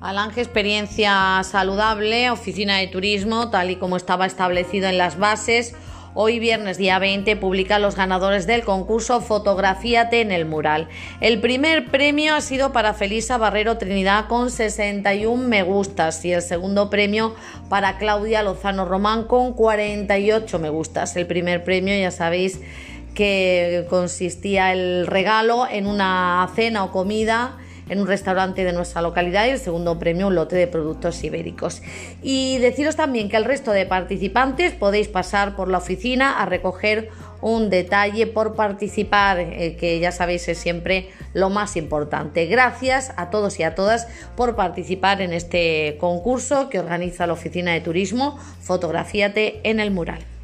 Alange Experiencia Saludable, Oficina de Turismo, tal y como estaba establecido en las bases. Hoy viernes día 20 publica los ganadores del concurso Fotografíate en el mural. El primer premio ha sido para Felisa Barrero Trinidad con 61 me gustas y el segundo premio para Claudia Lozano Román con 48 me gustas. El primer premio ya sabéis que consistía el regalo en una cena o comida en un restaurante de nuestra localidad y el segundo premio un lote de productos ibéricos. Y deciros también que el resto de participantes podéis pasar por la oficina a recoger un detalle por participar, eh, que ya sabéis es siempre lo más importante. Gracias a todos y a todas por participar en este concurso que organiza la Oficina de Turismo Fotografíate en el Mural.